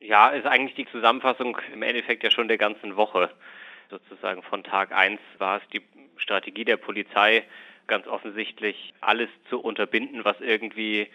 Ja, ist eigentlich die Zusammenfassung im Endeffekt ja schon der ganzen Woche. Sozusagen von Tag 1 war es die Strategie der Polizei, ganz offensichtlich alles zu unterbinden, was irgendwie,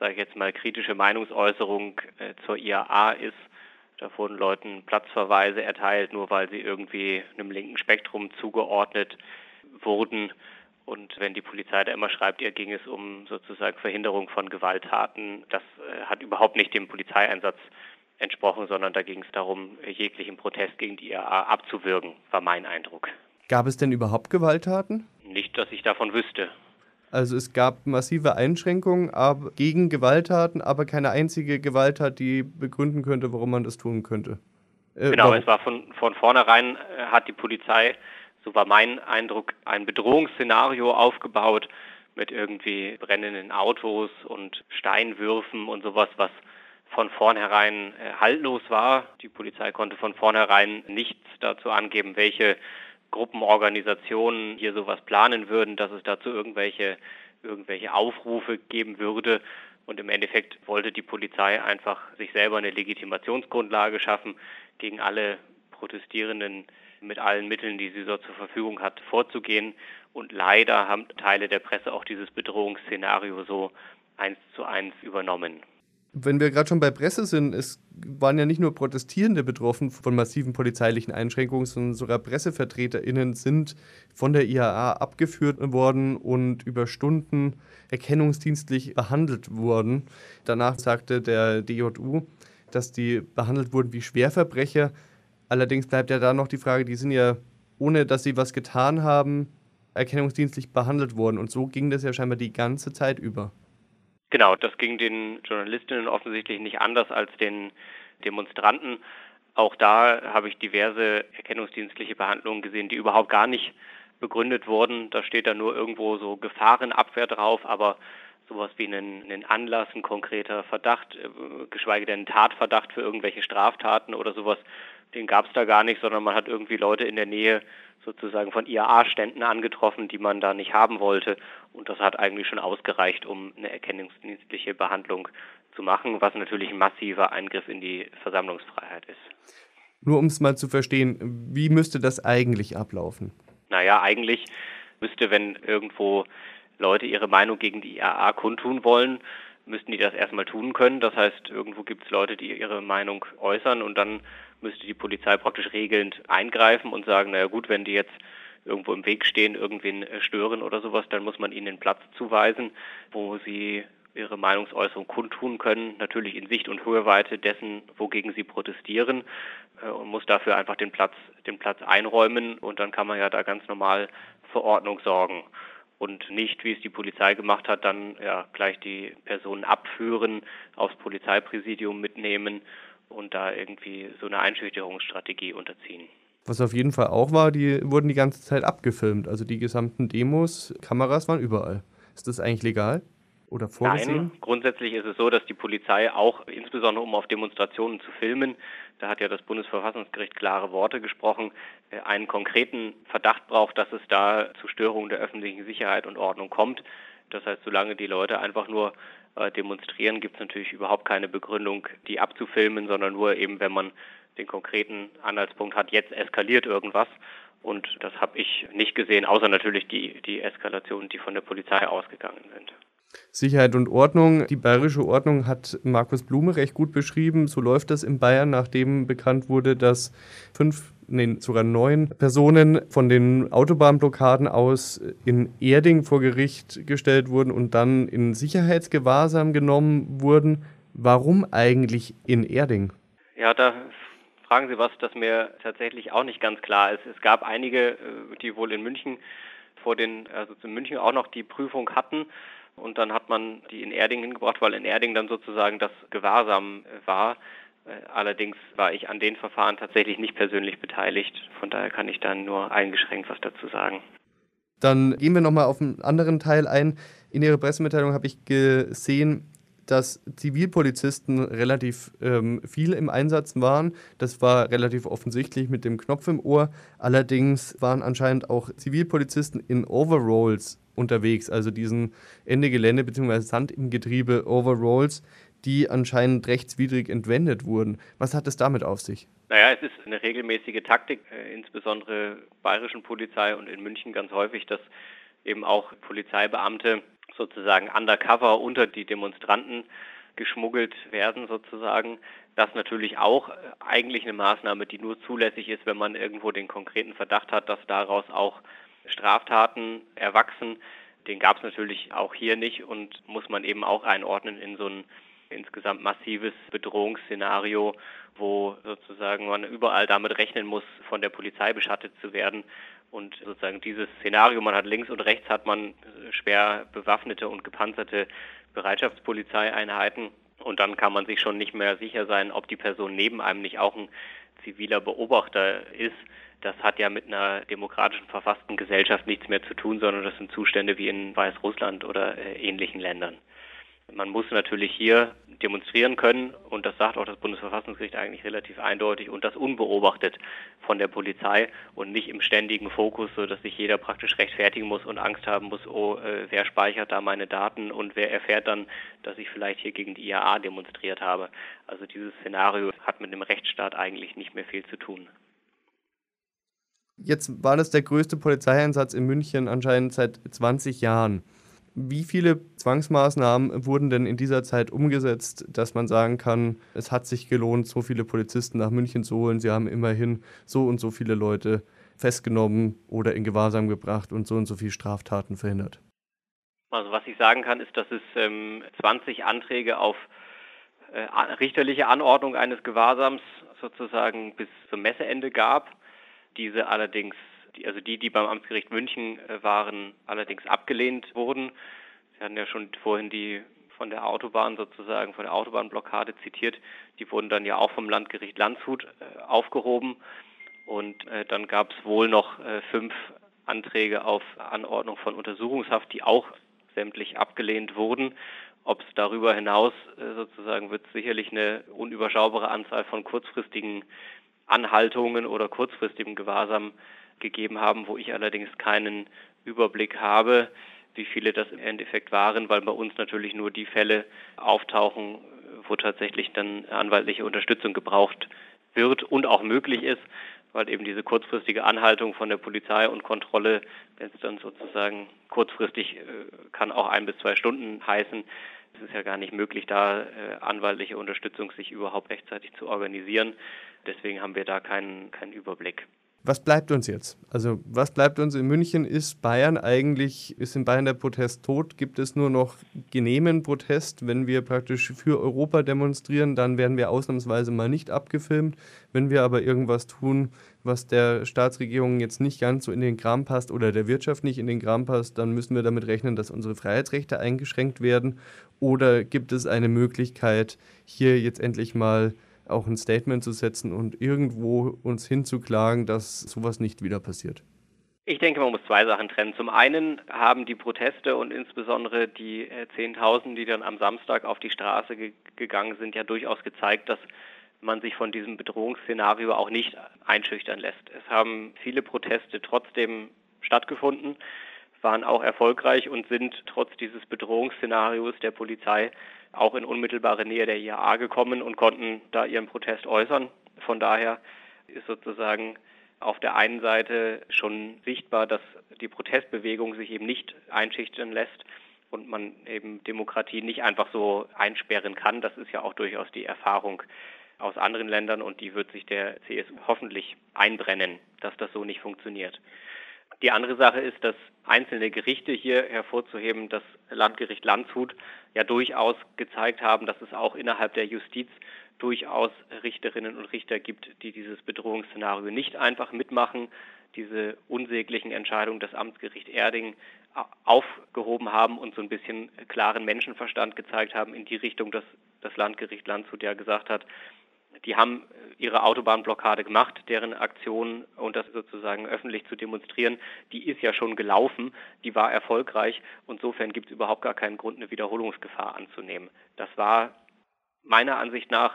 sage ich jetzt mal, kritische Meinungsäußerung äh, zur IAA ist. Da wurden Leuten Platzverweise erteilt, nur weil sie irgendwie einem linken Spektrum zugeordnet wurden. Und wenn die Polizei da immer schreibt, ihr ging es um sozusagen Verhinderung von Gewalttaten, das äh, hat überhaupt nicht dem Polizeieinsatz entsprochen, sondern da ging es darum, jeglichen Protest gegen die IAA abzuwürgen, war mein Eindruck. Gab es denn überhaupt Gewalttaten? Nicht, dass ich davon wüsste. Also es gab massive Einschränkungen aber gegen Gewalttaten, aber keine einzige Gewalttat, die begründen könnte, warum man das tun könnte. Äh, genau, warum? es war von, von vornherein, äh, hat die Polizei, so war mein Eindruck, ein Bedrohungsszenario aufgebaut mit irgendwie brennenden Autos und Steinwürfen und sowas, was von vornherein äh, haltlos war. Die Polizei konnte von vornherein nichts dazu angeben, welche Gruppenorganisationen hier sowas planen würden, dass es dazu irgendwelche, irgendwelche Aufrufe geben würde. Und im Endeffekt wollte die Polizei einfach sich selber eine Legitimationsgrundlage schaffen, gegen alle Protestierenden mit allen Mitteln, die sie so zur Verfügung hat, vorzugehen. Und leider haben Teile der Presse auch dieses Bedrohungsszenario so eins zu eins übernommen. Wenn wir gerade schon bei Presse sind, es waren ja nicht nur Protestierende betroffen von massiven polizeilichen Einschränkungen, sondern sogar PressevertreterInnen sind von der IAA abgeführt worden und über Stunden erkennungsdienstlich behandelt worden. Danach sagte der DJU, dass die behandelt wurden wie Schwerverbrecher. Allerdings bleibt ja da noch die Frage, die sind ja, ohne dass sie was getan haben, erkennungsdienstlich behandelt worden. Und so ging das ja scheinbar die ganze Zeit über. Genau, das ging den Journalistinnen offensichtlich nicht anders als den Demonstranten. Auch da habe ich diverse erkennungsdienstliche Behandlungen gesehen, die überhaupt gar nicht begründet wurden. Da steht da nur irgendwo so Gefahrenabwehr drauf, aber sowas wie einen, einen Anlass, ein konkreter Verdacht, äh, geschweige denn Tatverdacht für irgendwelche Straftaten oder sowas, den gab es da gar nicht, sondern man hat irgendwie Leute in der Nähe sozusagen von IAA-Ständen angetroffen, die man da nicht haben wollte. Und das hat eigentlich schon ausgereicht, um eine erkennungsdienstliche Behandlung zu machen, was natürlich ein massiver Eingriff in die Versammlungsfreiheit ist. Nur um es mal zu verstehen, wie müsste das eigentlich ablaufen? Naja, eigentlich müsste, wenn irgendwo Leute ihre Meinung gegen die IAA kundtun wollen, müssten die das erstmal tun können. Das heißt, irgendwo gibt es Leute, die ihre Meinung äußern und dann müsste die Polizei praktisch regelnd eingreifen und sagen, naja gut, wenn die jetzt irgendwo im Weg stehen, irgendwen äh, stören oder sowas, dann muss man ihnen den Platz zuweisen, wo sie ihre Meinungsäußerung kundtun können, natürlich in Sicht und Höheweite dessen, wogegen sie protestieren äh, und muss dafür einfach den Platz, den Platz einräumen und dann kann man ja da ganz normal für Ordnung sorgen. Und nicht, wie es die Polizei gemacht hat, dann ja gleich die Personen abführen, aufs Polizeipräsidium mitnehmen und da irgendwie so eine Einschüchterungsstrategie unterziehen. Was auf jeden Fall auch war, die wurden die ganze Zeit abgefilmt. Also die gesamten Demos, Kameras waren überall. Ist das eigentlich legal? Oder vorgesehen? Nein, grundsätzlich ist es so, dass die Polizei auch, insbesondere um auf Demonstrationen zu filmen, da hat ja das Bundesverfassungsgericht klare Worte gesprochen, äh, einen konkreten Verdacht braucht, dass es da zu Störungen der öffentlichen Sicherheit und Ordnung kommt. Das heißt, solange die Leute einfach nur äh, demonstrieren, gibt es natürlich überhaupt keine Begründung, die abzufilmen, sondern nur eben, wenn man den konkreten Anhaltspunkt hat, jetzt eskaliert irgendwas. Und das habe ich nicht gesehen, außer natürlich die, die Eskalationen, die von der Polizei ausgegangen sind. Sicherheit und Ordnung. Die bayerische Ordnung hat Markus Blume recht gut beschrieben. So läuft das in Bayern, nachdem bekannt wurde, dass fünf, nee, sogar neun Personen von den Autobahnblockaden aus in Erding vor Gericht gestellt wurden und dann in Sicherheitsgewahrsam genommen wurden. Warum eigentlich in Erding? Ja, da fragen Sie was, das mir tatsächlich auch nicht ganz klar ist. Es gab einige, äh, die wohl in München vor den, also in München auch noch die Prüfung hatten und dann hat man die in Erding hingebracht, weil in Erding dann sozusagen das Gewahrsam äh, war. Allerdings war ich an den Verfahren tatsächlich nicht persönlich beteiligt. Von daher kann ich dann nur eingeschränkt was dazu sagen. Dann gehen wir nochmal auf einen anderen Teil ein. In Ihrer Pressemitteilung habe ich gesehen, dass Zivilpolizisten relativ ähm, viel im Einsatz waren. Das war relativ offensichtlich mit dem Knopf im Ohr. Allerdings waren anscheinend auch Zivilpolizisten in Overalls unterwegs, also diesen Ende Gelände bzw. Sand im Getriebe Overalls, die anscheinend rechtswidrig entwendet wurden. Was hat es damit auf sich? Naja, es ist eine regelmäßige Taktik, äh, insbesondere bayerischen Polizei und in München ganz häufig, dass eben auch Polizeibeamte sozusagen undercover unter die Demonstranten geschmuggelt werden sozusagen. Das natürlich auch äh, eigentlich eine Maßnahme, die nur zulässig ist, wenn man irgendwo den konkreten Verdacht hat, dass daraus auch Straftaten erwachsen. Den gab es natürlich auch hier nicht und muss man eben auch einordnen in so ein insgesamt massives Bedrohungsszenario, wo sozusagen man überall damit rechnen muss, von der Polizei beschattet zu werden. Und sozusagen dieses Szenario, man hat links und rechts hat man schwer bewaffnete und gepanzerte Bereitschaftspolizeieinheiten. Und dann kann man sich schon nicht mehr sicher sein, ob die Person neben einem nicht auch ein ziviler Beobachter ist. Das hat ja mit einer demokratischen verfassten Gesellschaft nichts mehr zu tun, sondern das sind Zustände wie in Weißrussland oder äh, ähnlichen Ländern. Man muss natürlich hier demonstrieren können und das sagt auch das Bundesverfassungsgericht eigentlich relativ eindeutig und das unbeobachtet von der Polizei und nicht im ständigen Fokus, so dass sich jeder praktisch rechtfertigen muss und Angst haben muss, oh, äh, wer speichert da meine Daten und wer erfährt dann, dass ich vielleicht hier gegen die IAA demonstriert habe. Also dieses Szenario hat mit dem Rechtsstaat eigentlich nicht mehr viel zu tun. Jetzt war das der größte Polizeieinsatz in München anscheinend seit 20 Jahren. Wie viele Zwangsmaßnahmen wurden denn in dieser Zeit umgesetzt, dass man sagen kann, es hat sich gelohnt, so viele Polizisten nach München zu holen? Sie haben immerhin so und so viele Leute festgenommen oder in Gewahrsam gebracht und so und so viele Straftaten verhindert. Also was ich sagen kann, ist, dass es ähm, 20 Anträge auf äh, richterliche Anordnung eines Gewahrsams sozusagen bis zum Messeende gab. Diese allerdings also die, die beim Amtsgericht München äh, waren, allerdings abgelehnt wurden. Sie hatten ja schon vorhin die von der Autobahn sozusagen, von der Autobahnblockade zitiert. Die wurden dann ja auch vom Landgericht Landshut äh, aufgehoben. Und äh, dann gab es wohl noch fünf Anträge auf Anordnung von Untersuchungshaft, die auch sämtlich abgelehnt wurden. Ob es darüber hinaus sozusagen wird sicherlich eine unüberschaubare Anzahl von kurzfristigen Anhaltungen oder kurzfristigem Gewahrsam gegeben haben, wo ich allerdings keinen Überblick habe, wie viele das im Endeffekt waren, weil bei uns natürlich nur die Fälle auftauchen, wo tatsächlich dann anwaltliche Unterstützung gebraucht wird und auch möglich ist, weil eben diese kurzfristige Anhaltung von der Polizei und Kontrolle, wenn es dann sozusagen kurzfristig äh, kann auch ein bis zwei Stunden heißen, es ist ja gar nicht möglich, da äh, anwaltliche Unterstützung sich überhaupt rechtzeitig zu organisieren. Deswegen haben wir da keinen, keinen Überblick. Was bleibt uns jetzt? Also was bleibt uns in München? Ist Bayern eigentlich, ist in Bayern der Protest tot? Gibt es nur noch genehmen Protest? Wenn wir praktisch für Europa demonstrieren, dann werden wir ausnahmsweise mal nicht abgefilmt. Wenn wir aber irgendwas tun, was der Staatsregierung jetzt nicht ganz so in den Kram passt oder der Wirtschaft nicht in den Kram passt, dann müssen wir damit rechnen, dass unsere Freiheitsrechte eingeschränkt werden. Oder gibt es eine Möglichkeit, hier jetzt endlich mal auch ein Statement zu setzen und irgendwo uns hinzuklagen, dass sowas nicht wieder passiert? Ich denke, man muss zwei Sachen trennen. Zum einen haben die Proteste und insbesondere die äh, Zehntausend, die dann am Samstag auf die Straße ge gegangen sind, ja durchaus gezeigt, dass man sich von diesem Bedrohungsszenario auch nicht einschüchtern lässt. Es haben viele Proteste trotzdem stattgefunden, waren auch erfolgreich und sind trotz dieses Bedrohungsszenarios der Polizei auch in unmittelbare Nähe der IAA gekommen und konnten da ihren Protest äußern. Von daher ist sozusagen auf der einen Seite schon sichtbar, dass die Protestbewegung sich eben nicht einschüchtern lässt und man eben Demokratie nicht einfach so einsperren kann. Das ist ja auch durchaus die Erfahrung aus anderen Ländern und die wird sich der CSU hoffentlich einbrennen, dass das so nicht funktioniert. Die andere Sache ist, dass einzelne Gerichte hier hervorzuheben, das Landgericht Landshut ja durchaus gezeigt haben, dass es auch innerhalb der Justiz durchaus Richterinnen und Richter gibt, die dieses Bedrohungsszenario nicht einfach mitmachen, diese unsäglichen Entscheidungen des Amtsgericht Erding aufgehoben haben und so ein bisschen klaren Menschenverstand gezeigt haben in die Richtung, dass das Landgericht Landshut ja gesagt hat, die haben ihre Autobahnblockade gemacht, deren Aktion und das sozusagen öffentlich zu demonstrieren, die ist ja schon gelaufen, die war erfolgreich. Insofern gibt es überhaupt gar keinen Grund, eine Wiederholungsgefahr anzunehmen. Das war meiner Ansicht nach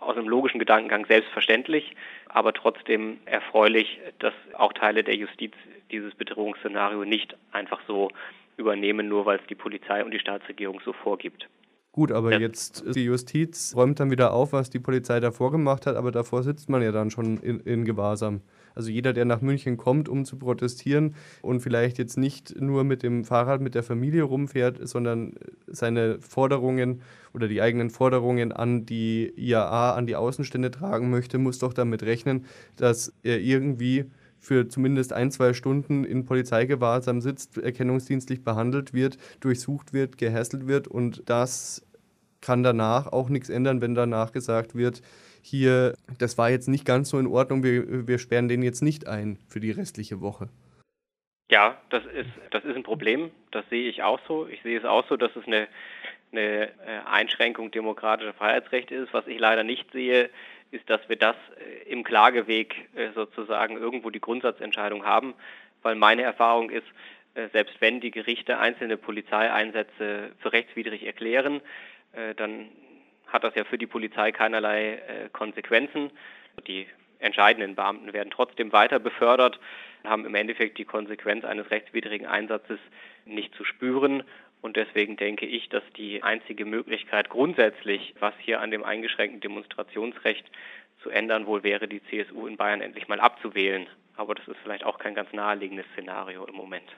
aus einem logischen Gedankengang selbstverständlich, aber trotzdem erfreulich, dass auch Teile der Justiz dieses Bedrohungsszenario nicht einfach so übernehmen, nur weil es die Polizei und die Staatsregierung so vorgibt. Gut, aber ja. jetzt die Justiz räumt dann wieder auf, was die Polizei davor gemacht hat, aber davor sitzt man ja dann schon in, in Gewahrsam. Also jeder, der nach München kommt, um zu protestieren und vielleicht jetzt nicht nur mit dem Fahrrad mit der Familie rumfährt, sondern seine Forderungen oder die eigenen Forderungen an die IAA, an die Außenstände tragen möchte, muss doch damit rechnen, dass er irgendwie für zumindest ein, zwei Stunden in Polizeigewahrsam sitzt, erkennungsdienstlich behandelt wird, durchsucht wird, gehässelt wird und das kann danach auch nichts ändern, wenn danach gesagt wird, hier, das war jetzt nicht ganz so in Ordnung, wir, wir sperren den jetzt nicht ein für die restliche Woche. Ja, das ist, das ist ein Problem. Das sehe ich auch so. Ich sehe es auch so, dass es eine, eine äh, Einschränkung demokratischer Freiheitsrechte ist. Was ich leider nicht sehe, ist, dass wir das äh, im Klageweg äh, sozusagen irgendwo die Grundsatzentscheidung haben, weil meine Erfahrung ist, selbst wenn die Gerichte einzelne Polizeieinsätze für rechtswidrig erklären, dann hat das ja für die Polizei keinerlei Konsequenzen. Die entscheidenden Beamten werden trotzdem weiter befördert, haben im Endeffekt die Konsequenz eines rechtswidrigen Einsatzes nicht zu spüren und deswegen denke ich, dass die einzige Möglichkeit grundsätzlich, was hier an dem eingeschränkten Demonstrationsrecht zu ändern wohl wäre, die CSU in Bayern endlich mal abzuwählen. Aber das ist vielleicht auch kein ganz naheliegendes Szenario im Moment.